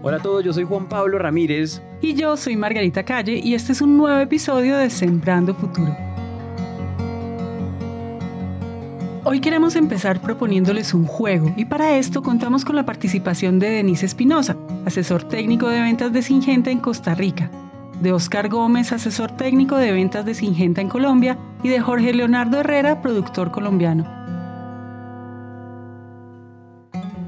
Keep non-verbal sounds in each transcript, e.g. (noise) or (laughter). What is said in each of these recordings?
Hola a todos, yo soy Juan Pablo Ramírez. Y yo soy Margarita Calle y este es un nuevo episodio de Sembrando Futuro. Hoy queremos empezar proponiéndoles un juego y para esto contamos con la participación de Denise Espinosa, asesor técnico de ventas de Singenta en Costa Rica, de Oscar Gómez, asesor técnico de ventas de Singenta en Colombia y de Jorge Leonardo Herrera, productor colombiano.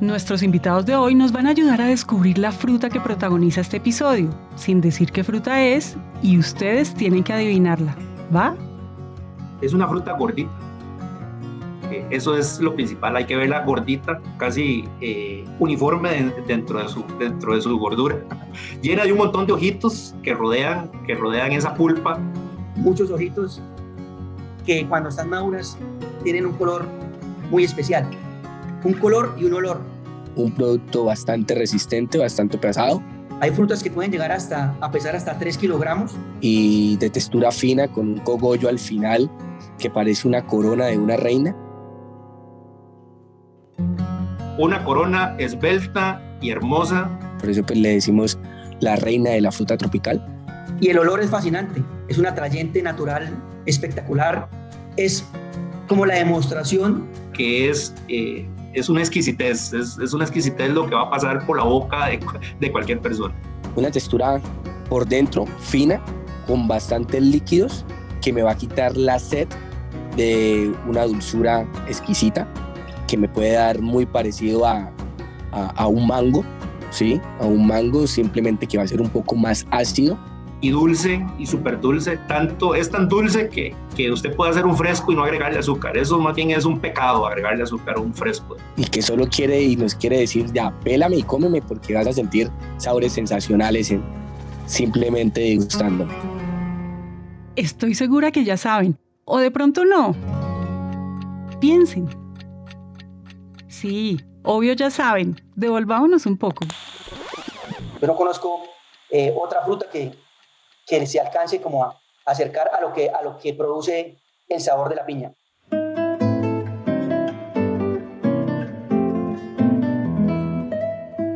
Nuestros invitados de hoy nos van a ayudar a descubrir la fruta que protagoniza este episodio, sin decir qué fruta es, y ustedes tienen que adivinarla. ¿Va? Es una fruta gordita. Eh, eso es lo principal, hay que verla gordita, casi eh, uniforme dentro, de su, dentro de su gordura. (laughs) Llena de un montón de ojitos que rodean, que rodean esa pulpa. Muchos ojitos que cuando están maduras tienen un color muy especial un color y un olor. Un producto bastante resistente, bastante pesado. Hay frutas que pueden llegar hasta a pesar hasta 3 kilogramos. Y de textura fina con un cogollo al final que parece una corona de una reina. Una corona esbelta y hermosa. Por eso pues, le decimos la reina de la fruta tropical. Y el olor es fascinante, es un atrayente natural espectacular, es como la demostración que es eh, es una exquisitez, es, es, una exquisitez lo que va a pasar por la boca de, de cualquier persona. Una textura por dentro fina, con bastantes líquidos, que me va a quitar la sed de una dulzura exquisita, que me puede dar muy parecido a, a, a un mango, ¿sí? A un mango simplemente que va a ser un poco más ácido, y dulce y súper dulce. Tanto es tan dulce que, que usted puede hacer un fresco y no agregarle azúcar. Eso más bien es un pecado agregarle azúcar a un fresco. Y que solo quiere y nos quiere decir, ya, pélame y cómeme porque vas a sentir sabores sensacionales en, simplemente degustándome. Estoy segura que ya saben, o de pronto no. Piensen. Sí, obvio ya saben. Devolvámonos un poco. Yo no conozco eh, otra fruta que, que se alcance como a acercar a lo que, a lo que produce el sabor de la piña.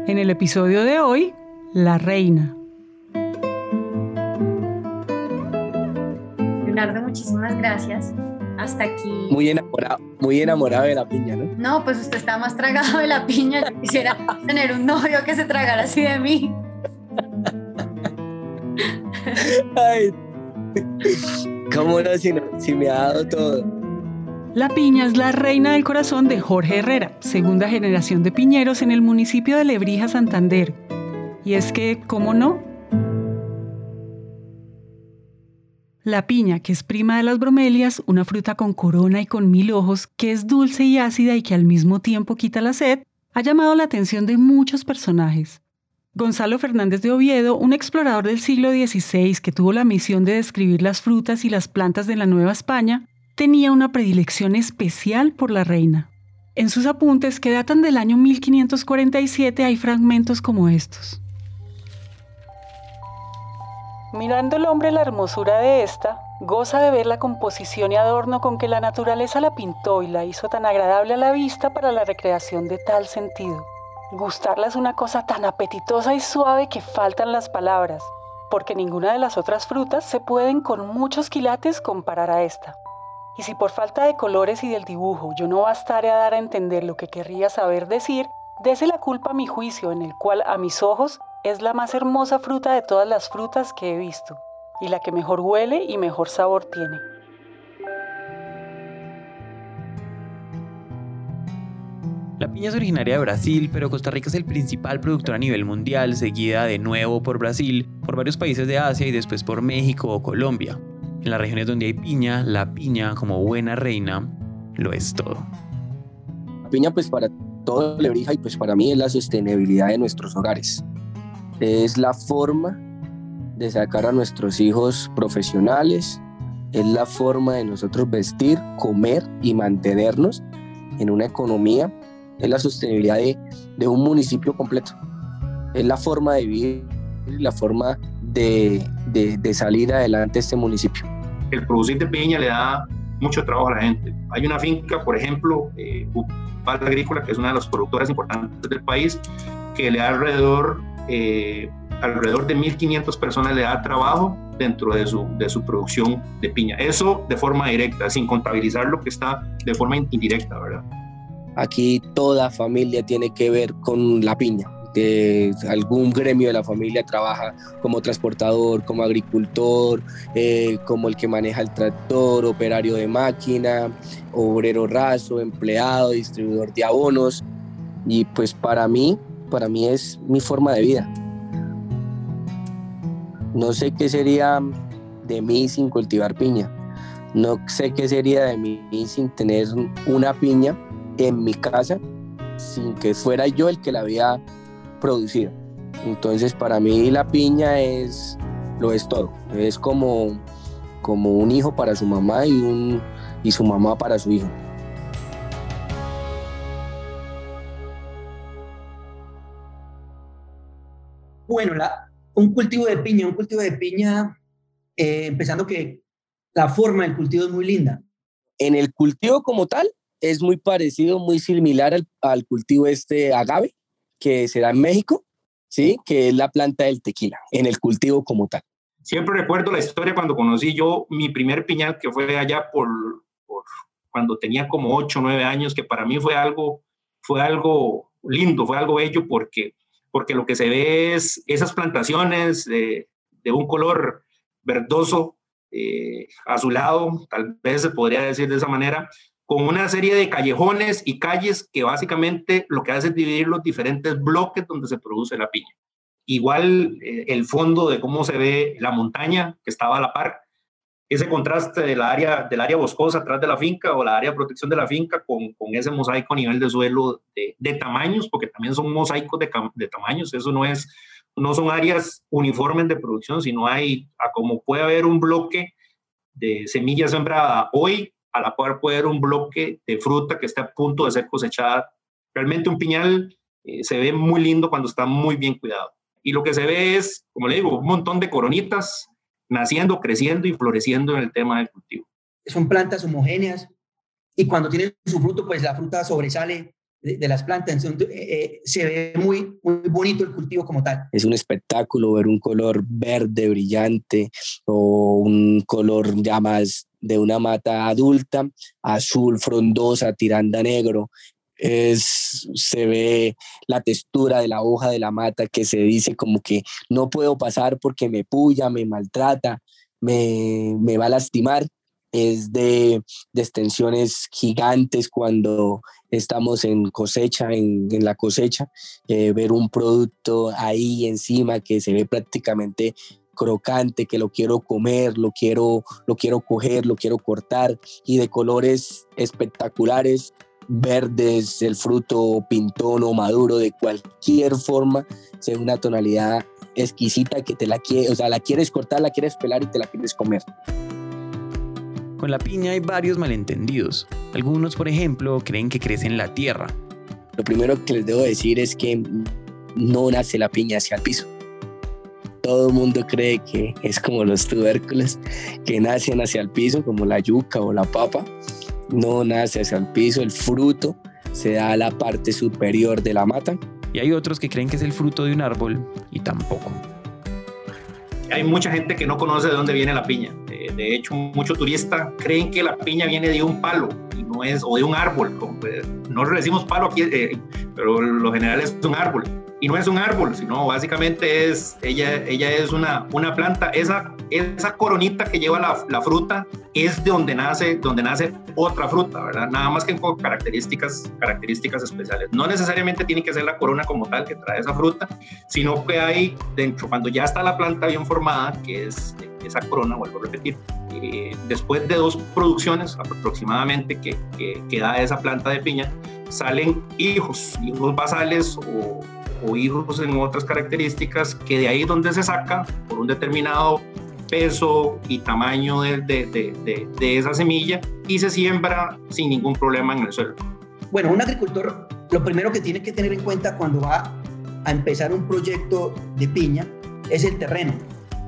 En el episodio de hoy, la reina. Leonardo, muchísimas gracias. Hasta aquí. Muy enamorado, muy enamorado de la piña, ¿no? No, pues usted está más tragado de la piña. Yo quisiera tener un novio que se tragara así de mí. Ay, ¿Cómo no si, me ha dado todo? La piña es la reina del corazón de Jorge Herrera, segunda generación de piñeros en el municipio de Lebrija, Santander. Y es que, ¿cómo no? La piña, que es prima de las bromelias, una fruta con corona y con mil ojos, que es dulce y ácida y que al mismo tiempo quita la sed, ha llamado la atención de muchos personajes. Gonzalo Fernández de Oviedo, un explorador del siglo XVI que tuvo la misión de describir las frutas y las plantas de la Nueva España, tenía una predilección especial por la reina. En sus apuntes, que datan del año 1547, hay fragmentos como estos. Mirando el hombre la hermosura de esta, goza de ver la composición y adorno con que la naturaleza la pintó y la hizo tan agradable a la vista para la recreación de tal sentido. Gustarla es una cosa tan apetitosa y suave que faltan las palabras, porque ninguna de las otras frutas se pueden con muchos quilates comparar a esta. Y si por falta de colores y del dibujo yo no bastare a dar a entender lo que querría saber decir, dese la culpa a mi juicio, en el cual a mis ojos es la más hermosa fruta de todas las frutas que he visto, y la que mejor huele y mejor sabor tiene. La piña es originaria de Brasil, pero Costa Rica es el principal productor a nivel mundial, seguida de nuevo por Brasil, por varios países de Asia y después por México o Colombia. En las regiones donde hay piña, la piña, como buena reina, lo es todo. La piña, pues para todo Lebrija y pues para mí es la sostenibilidad de nuestros hogares. Es la forma de sacar a nuestros hijos profesionales, es la forma de nosotros vestir, comer y mantenernos en una economía es la sostenibilidad de, un municipio completo. Es la forma de vivir, la forma de, salir adelante este municipio. El producir de piña le da mucho trabajo a la gente. Hay una finca, por ejemplo, eh, Agrícola, que es una de las productoras importantes del país, que le da alrededor eh, alrededor de 1.500 personas le da trabajo dentro de su, de su producción de piña. Eso de forma directa, sin contabilizar lo que está de forma indirecta, ¿verdad? Aquí toda familia tiene que ver con la piña. De algún gremio de la familia trabaja como transportador, como agricultor, eh, como el que maneja el tractor, operario de máquina, obrero raso, empleado, distribuidor de abonos. Y pues para mí, para mí es mi forma de vida. No sé qué sería de mí sin cultivar piña. No sé qué sería de mí sin tener una piña en mi casa sin que fuera yo el que la había producido. Entonces para mí la piña es lo es todo. Es como, como un hijo para su mamá y, un, y su mamá para su hijo. Bueno, la, un cultivo de piña, un cultivo de piña, eh, empezando que la forma del cultivo es muy linda. En el cultivo como tal, es muy parecido, muy similar al, cultivo este agave, que se da en México, ¿sí? Que es la planta del tequila, en el cultivo como tal. Siempre recuerdo la historia cuando conocí yo mi primer piñal, que fue allá por, por cuando tenía como 8 o 9 años, que para mí fue algo, fue algo lindo, fue algo bello, porque porque lo que se ve es esas plantaciones de, un color verdoso, eh, azulado, tal vez se podría decir de esa manera, con una serie de callejones y calles que básicamente lo que hace es dividir los diferentes bloques donde se produce la piña. Igual eh, el fondo de cómo se ve la montaña que estaba a la par, ese contraste del área, del área boscosa atrás de la finca o la área de protección de la finca con, con ese mosaico a nivel de suelo de, de tamaños, porque también son mosaicos de, tamaños, eso no es, no son áreas uniformes de producción, sino hay, como puede haber un bloque de semilla sembrada hoy, a la cual puede haber un bloque de fruta que está a punto de ser cosechada. Realmente un piñal eh, se ve muy lindo cuando está muy bien cuidado. Y lo que se ve es, como le digo, un montón de coronitas naciendo, creciendo y floreciendo en el tema del cultivo. Son plantas homogéneas y cuando tienen su fruto, pues la fruta sobresale de, las plantas. Eh, eh, se ve muy, muy bonito el cultivo como tal. Es un espectáculo ver un color verde brillante o un color ya más de una mata adulta, azul frondosa, tiranda negro, es, se ve la textura de la hoja de la mata que se dice como que no puedo pasar porque me puya, me maltrata, me, me va a lastimar. Es de, extensiones gigantes cuando estamos en cosecha, en, en la cosecha, eh, ver un producto ahí encima que se ve prácticamente crocante, que lo quiero comer, lo quiero, lo quiero coger, lo quiero cortar y de colores espectaculares verdes, el fruto pintón o maduro, de cualquier forma, sea una tonalidad exquisita que te la quieres, o sea, la quieres cortar, la quieres pelar y te la quieres comer. Con la piña hay varios malentendidos. Algunos, por ejemplo, creen que crece en la tierra. Lo primero que les debo decir es que no nace la piña hacia el piso. Todo el mundo cree que es como los tubérculos que nacen hacia el piso, como la yuca o la papa, no nace hacia el piso, el fruto se da a la parte superior de la mata. Y hay otros que creen que es el fruto de un árbol y tampoco. Hay mucha gente que no conoce de dónde viene la piña. De hecho, muchos turistas creen que la piña viene de un palo y no es, o de un árbol. Pues, no le decimos palo aquí, eh, pero lo general es un árbol y no es un árbol, sino básicamente es, ella, ella es una, una planta, esa, esa coronita que lleva la, la, fruta es de donde nace, donde nace otra fruta, ¿verdad? Nada más que con características, características especiales. No necesariamente tiene que ser la corona como tal que trae esa fruta, sino que hay dentro, cuando ya está la planta bien formada, que es esa corona, vuelvo a repetir, eh, después de dos producciones aproximadamente que, que, esa planta de piña, salen hijos, hijos basales o, o hijos en otras características, que de ahí donde se saca por un determinado peso y tamaño de, de, de, de, esa semilla y se siembra sin ningún problema en el suelo. Bueno, un agricultor lo primero que tiene que tener en cuenta cuando va a empezar un proyecto de piña es el terreno,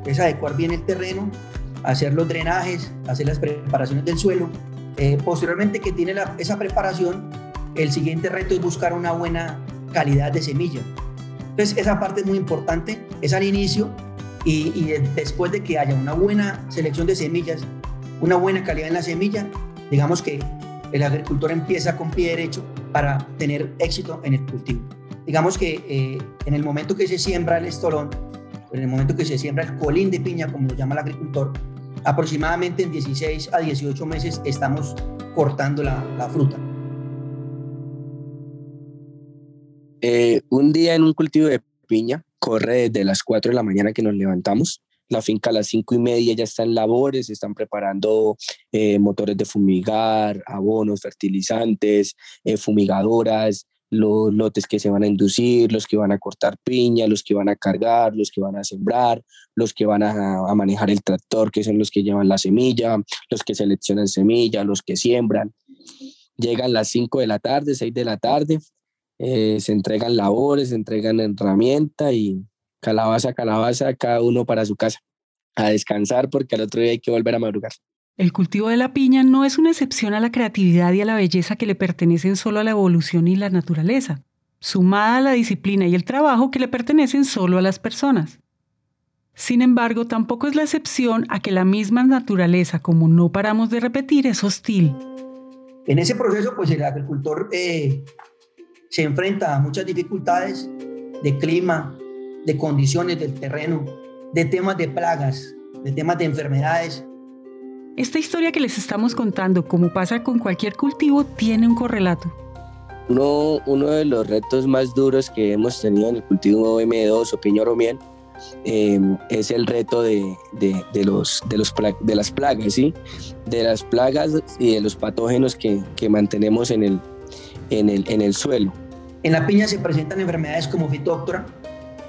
es adecuar bien el terreno, hacer los drenajes, hacer las preparaciones del suelo. Eh, posteriormente que tiene esa preparación, el siguiente reto es buscar una buena calidad de semilla. Entonces, esa parte es muy importante, es al inicio y, después de que haya una buena selección de semillas, una buena calidad en la semilla, digamos que el agricultor empieza con pie derecho para tener éxito en el cultivo. Digamos que eh, en el momento que se siembra el estolón, en el momento que se siembra el colín de piña, como lo llama el agricultor, aproximadamente en 16 a 18 meses estamos cortando la, fruta. Eh, un día en un cultivo de piña, corre desde las 4 de la mañana que nos levantamos. La finca a las 5 y media ya está en labores, están preparando eh, motores de fumigar, abonos, fertilizantes, eh, fumigadoras, los lotes que se van a inducir, los que van a cortar piña, los que van a cargar, los que van a sembrar, los que van a, manejar el tractor, que son los que llevan la semilla, los que seleccionan semilla, los que siembran. Llegan las 5 de la tarde, 6 de la tarde, eh, se entregan labores, se entregan herramienta y calabaza, calabaza, cada uno para su casa, a descansar porque al otro día hay que volver a madrugar. El cultivo de la piña no es una excepción a la creatividad y a la belleza que le pertenecen solo a la evolución y la naturaleza, sumada a la disciplina y el trabajo que le pertenecen solo a las personas. Sin embargo, tampoco es la excepción a que la misma naturaleza, como no paramos de repetir, es hostil. En ese proceso, pues el agricultor eh, se enfrenta a muchas dificultades de clima, de condiciones del terreno, de temas de plagas, de temas de enfermedades. Esta historia que les estamos contando, como pasa con cualquier cultivo, tiene un correlato. Uno, uno de los retos más duros que hemos tenido en el cultivo M2 o piña miel eh, es el reto de, de, de, los, de, los, de las plagas, ¿sí? De las plagas y de los patógenos que, que mantenemos en el, en el, en el suelo. En la piña se presentan enfermedades como fitóctora,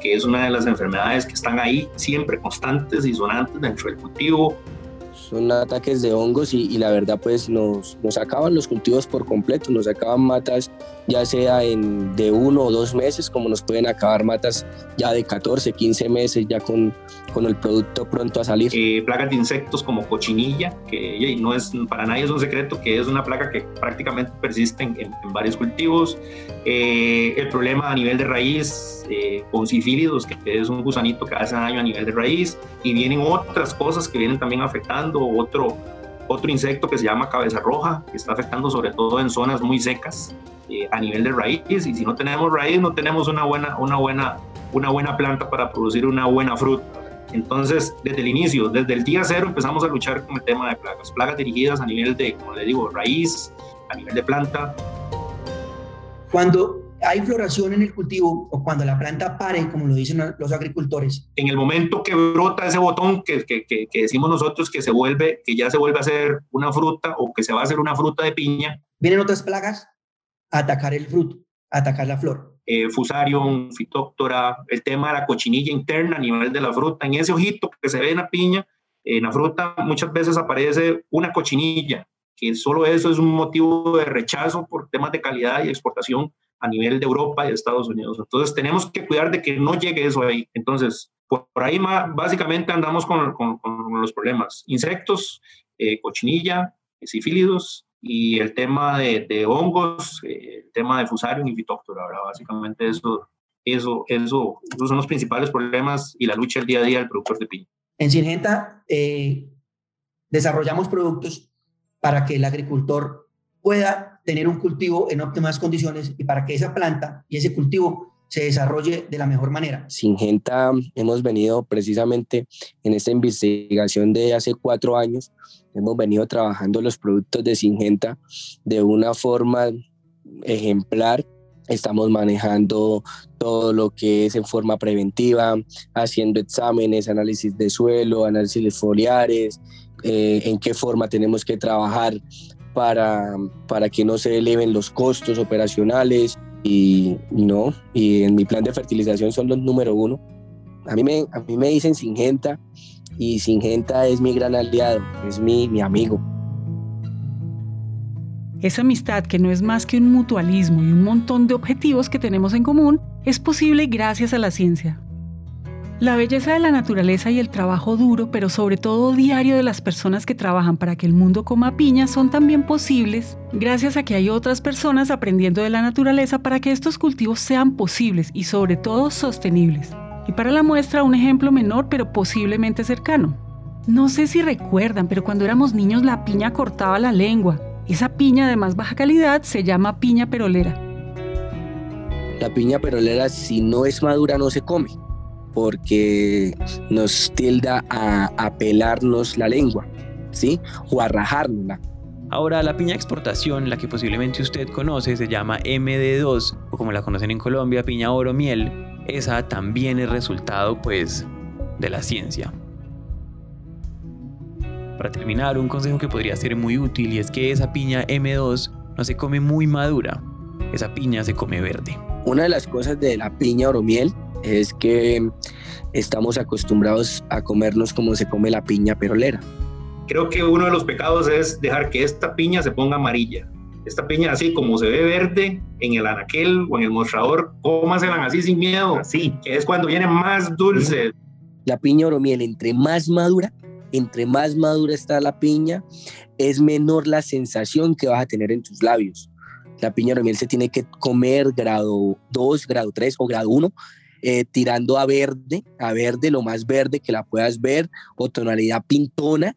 que es una de las enfermedades que están ahí siempre constantes y sonantes dentro del cultivo. Son ataques de hongos y, y la verdad pues nos, nos, acaban los cultivos por completo, nos acaban matas ya sea en de uno o dos meses, como nos pueden acabar matas ya de 14, 15 meses, ya con, con el producto pronto a salir. Eh, plagas de insectos como cochinilla, que no es para nadie es un secreto, que es una plaga que prácticamente persiste en, en, en varios cultivos. Eh, el problema a nivel de raíz eh, con sifílidos, que es un gusanito que hace daño a nivel de raíz, y vienen otras cosas que vienen también afectando, otro, otro insecto que se llama cabeza roja, que está afectando sobre todo en zonas muy secas eh, a nivel de raíz, y si no tenemos raíz no tenemos una buena, una, buena, una buena planta para producir una buena fruta. Entonces, desde el inicio, desde el día cero empezamos a luchar con el tema de plagas, plagas dirigidas a nivel de, como le digo, raíz, a nivel de planta. Cuando hay floración en el cultivo o cuando la planta pare, como lo dicen los agricultores. En el momento que brota ese botón que, que, que, que, decimos nosotros que se vuelve, que ya se vuelve a hacer una fruta o que se va a hacer una fruta de piña. Vienen otras plagas a atacar el fruto, a atacar la flor. Eh, fusarium, fitóctora, el tema de la cochinilla interna a nivel de la fruta. En ese ojito que se ve en la piña, en la fruta muchas veces aparece una cochinilla, que solo eso es un motivo de rechazo por temas de calidad y exportación a nivel de Europa y de Estados Unidos. Entonces tenemos que cuidar de que no llegue eso ahí. Entonces, por, por ahí más, básicamente andamos con, con, con los problemas. Insectos, eh, cochinilla, sifílidos y el tema de, de hongos, eh, el tema de fusarium y fitóctora. ¿verdad? Básicamente eso, eso, eso, esos son los principales problemas y la lucha del día a día del productor de piña. En Singenta eh, desarrollamos productos para que el agricultor pueda tener un cultivo en óptimas condiciones y para que esa planta y ese cultivo se desarrolle de la mejor manera. Singenta hemos venido precisamente en esta investigación de hace cuatro años, hemos venido trabajando los productos de Singenta de una forma ejemplar. Estamos manejando todo lo que es en forma preventiva, haciendo exámenes, análisis de suelo, análisis foliares, eh, en qué forma tenemos que trabajar para, para que no se eleven los costos operacionales y no, y en mi plan de fertilización son los número uno. A mí me, a mí me dicen Singenta y Singenta es mi gran aliado, es mi, mi amigo. Esa amistad que no es más que un mutualismo y un montón de objetivos que tenemos en común es posible gracias a la ciencia. La belleza de la naturaleza y el trabajo duro, pero sobre todo diario de las personas que trabajan para que el mundo coma piña son también posibles gracias a que hay otras personas aprendiendo de la naturaleza para que estos cultivos sean posibles y sobre todo sostenibles. Y para la muestra un ejemplo menor pero posiblemente cercano. No sé si recuerdan, pero cuando éramos niños la piña cortaba la lengua. Esa piña de más baja calidad se llama piña perolera. La piña perolera si no es madura no se come porque nos tilda a, pelarnos la lengua, ¿sí? O a rajárnosla. Ahora, la piña exportación, la que posiblemente usted conoce, se llama MD2, o como la conocen en Colombia, piña oro miel. Esa también es resultado, pues, de la ciencia. Para terminar, un consejo que podría ser muy útil y es que esa piña M2 no se come muy madura, esa piña se come verde. Una de las cosas de la piña oro miel es que estamos acostumbrados a comernos como se come la piña perolera. Creo que uno de los pecados es dejar que esta piña se ponga amarilla. Esta piña así como se ve verde en el anaquel o en el mostrador, cómasela así sin miedo, así, que es cuando viene más dulce. La piña oromiel, entre más madura, entre más madura está la piña, es menor la sensación que vas a tener en tus labios. La piña oromiel se tiene que comer grado 2, grado 3 o grado 1 eh, tirando a verde, a verde, lo más verde que la puedas ver, o tonalidad pintona,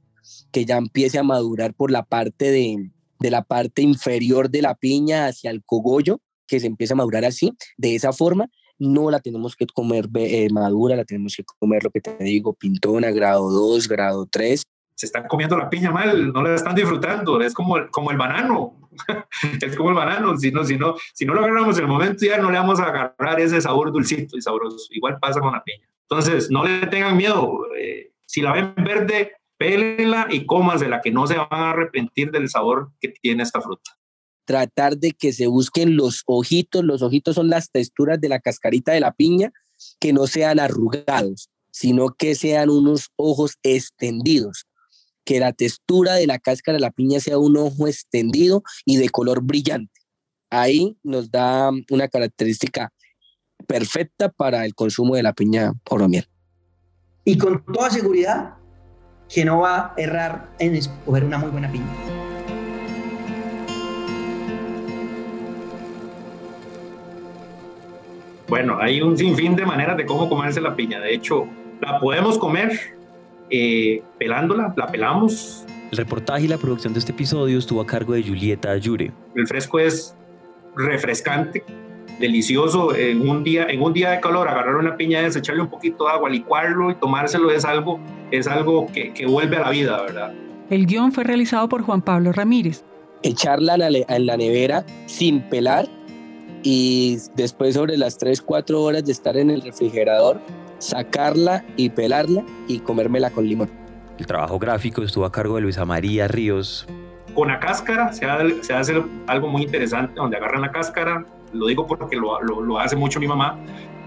que ya empiece a madurar por la parte de, de la parte inferior de la piña hacia el cogollo, que se empieza a madurar así, de esa forma, no la tenemos que comer eh, madura, la tenemos que comer, lo que te digo, pintona, grado 2, grado 3, se están comiendo la piña mal, no la están disfrutando, es como, como el banano, (laughs) es como el banano, si no, si, no, si no lo agarramos en el momento ya no le vamos a agarrar ese sabor dulcito y sabroso, igual pasa con la piña. Entonces, no le tengan miedo, eh, si la ven verde, pélenla y cómasela, que no se van a arrepentir del sabor que tiene esta fruta. Tratar de que se busquen los ojitos, los ojitos son las texturas de la cascarita de la piña, que no sean arrugados, sino que sean unos ojos extendidos que la textura de la cáscara de la piña sea un ojo extendido y de color brillante. Ahí nos da una característica perfecta para el consumo de la piña oro miel. Y con toda seguridad que no va a errar en escoger una muy buena piña. Bueno, hay un sinfín de maneras de cómo comerse la piña. De hecho, la podemos comer eh, pelándola, la pelamos. El reportaje y la producción de este episodio estuvo a cargo de Julieta Ayure. El fresco es refrescante, delicioso. En un día, en un día de calor, agarrar una piña, echarle un poquito de agua, licuarlo y tomárselo es algo, es algo que, que vuelve a la vida, ¿verdad? El guion fue realizado por Juan Pablo Ramírez. Echarla en la nevera sin pelar y después sobre las 3, 4 horas de estar en el refrigerador, sacarla y pelarla y comérmela con limón. El trabajo gráfico estuvo a cargo de Luisa María Ríos. Con la cáscara se, hace algo muy interesante, donde agarran la cáscara, lo digo porque lo, lo, hace mucho mi mamá,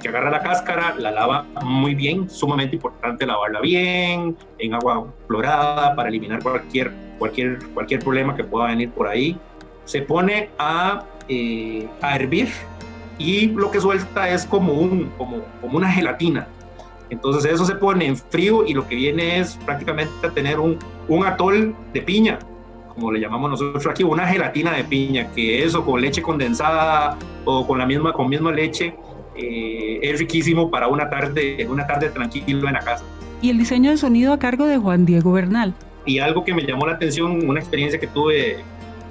que agarra la cáscara, la lava muy bien, sumamente importante lavarla bien, en agua clorada para eliminar cualquier, cualquier, cualquier problema que pueda venir por ahí. Se pone a, eh, a hervir y lo que suelta es como, un, como, como una gelatina. Entonces eso se pone en frío y lo que viene es prácticamente tener un, un atol de piña, como le llamamos nosotros aquí, una gelatina de piña, que eso con leche condensada o con la misma, con misma leche eh, es riquísimo para una tarde, una tarde tranquila en la casa. Y el diseño de sonido a cargo de Juan Diego Bernal. Y algo que me llamó la atención, una experiencia que tuve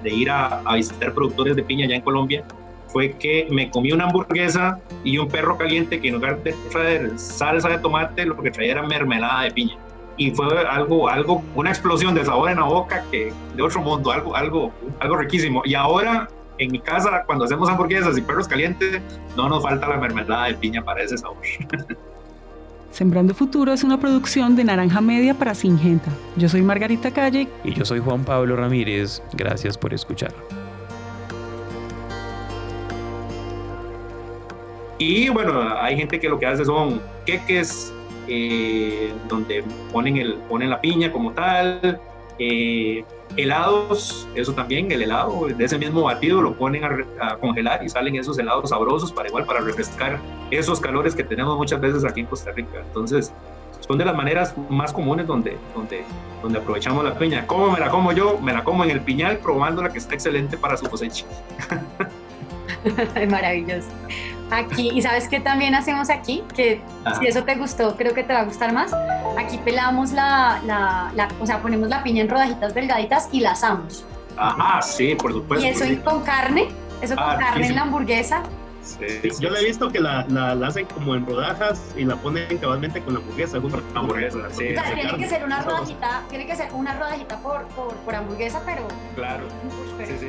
de ir a, a visitar productores de piña allá en Colombia, fue que me comí una hamburguesa y un perro caliente que en lugar de traer salsa de tomate, lo que traía era mermelada de piña. Y fue algo, algo, una explosión de sabor en la boca que de otro mundo, algo, algo, algo riquísimo. Y ahora en mi casa, cuando hacemos hamburguesas y perros calientes, no nos falta la mermelada de piña para ese sabor. (laughs) Sembrando Futuro es una producción de Naranja Media para Singenta. Yo soy Margarita Calle. Y yo soy Juan Pablo Ramírez. Gracias por escuchar. Y bueno, hay gente que lo que hace son queques, eh, donde ponen, el, ponen la piña como tal, Eh, helados, eso también, el helado de ese mismo batido lo ponen a, congelar y salen esos helados sabrosos para igual, para refrescar esos calores que tenemos muchas veces aquí en Costa Rica. Entonces, son de las maneras más comunes donde, donde, donde aprovechamos la piña. ¿Cómo me la como yo? Me la como en el piñal, probándola que está excelente para su cosecha. (laughs) Maravilloso. Aquí, y sabes qué también hacemos aquí, que si eso te gustó, creo que te va a gustar más. Aquí pelamos la, la, o sea, ponemos la piña en rodajitas delgaditas y la asamos. Ah, sí, por supuesto. Y eso con carne, eso con ah, carne en la hamburguesa, yo le he visto que la, la, hacen como en rodajas y la ponen cabalmente con la hamburguesa. hamburguesa, sí. O sea, tiene que ser una rodajita, tiene que ser una rodajita por, por, por hamburguesa, pero. Claro. sí, sí.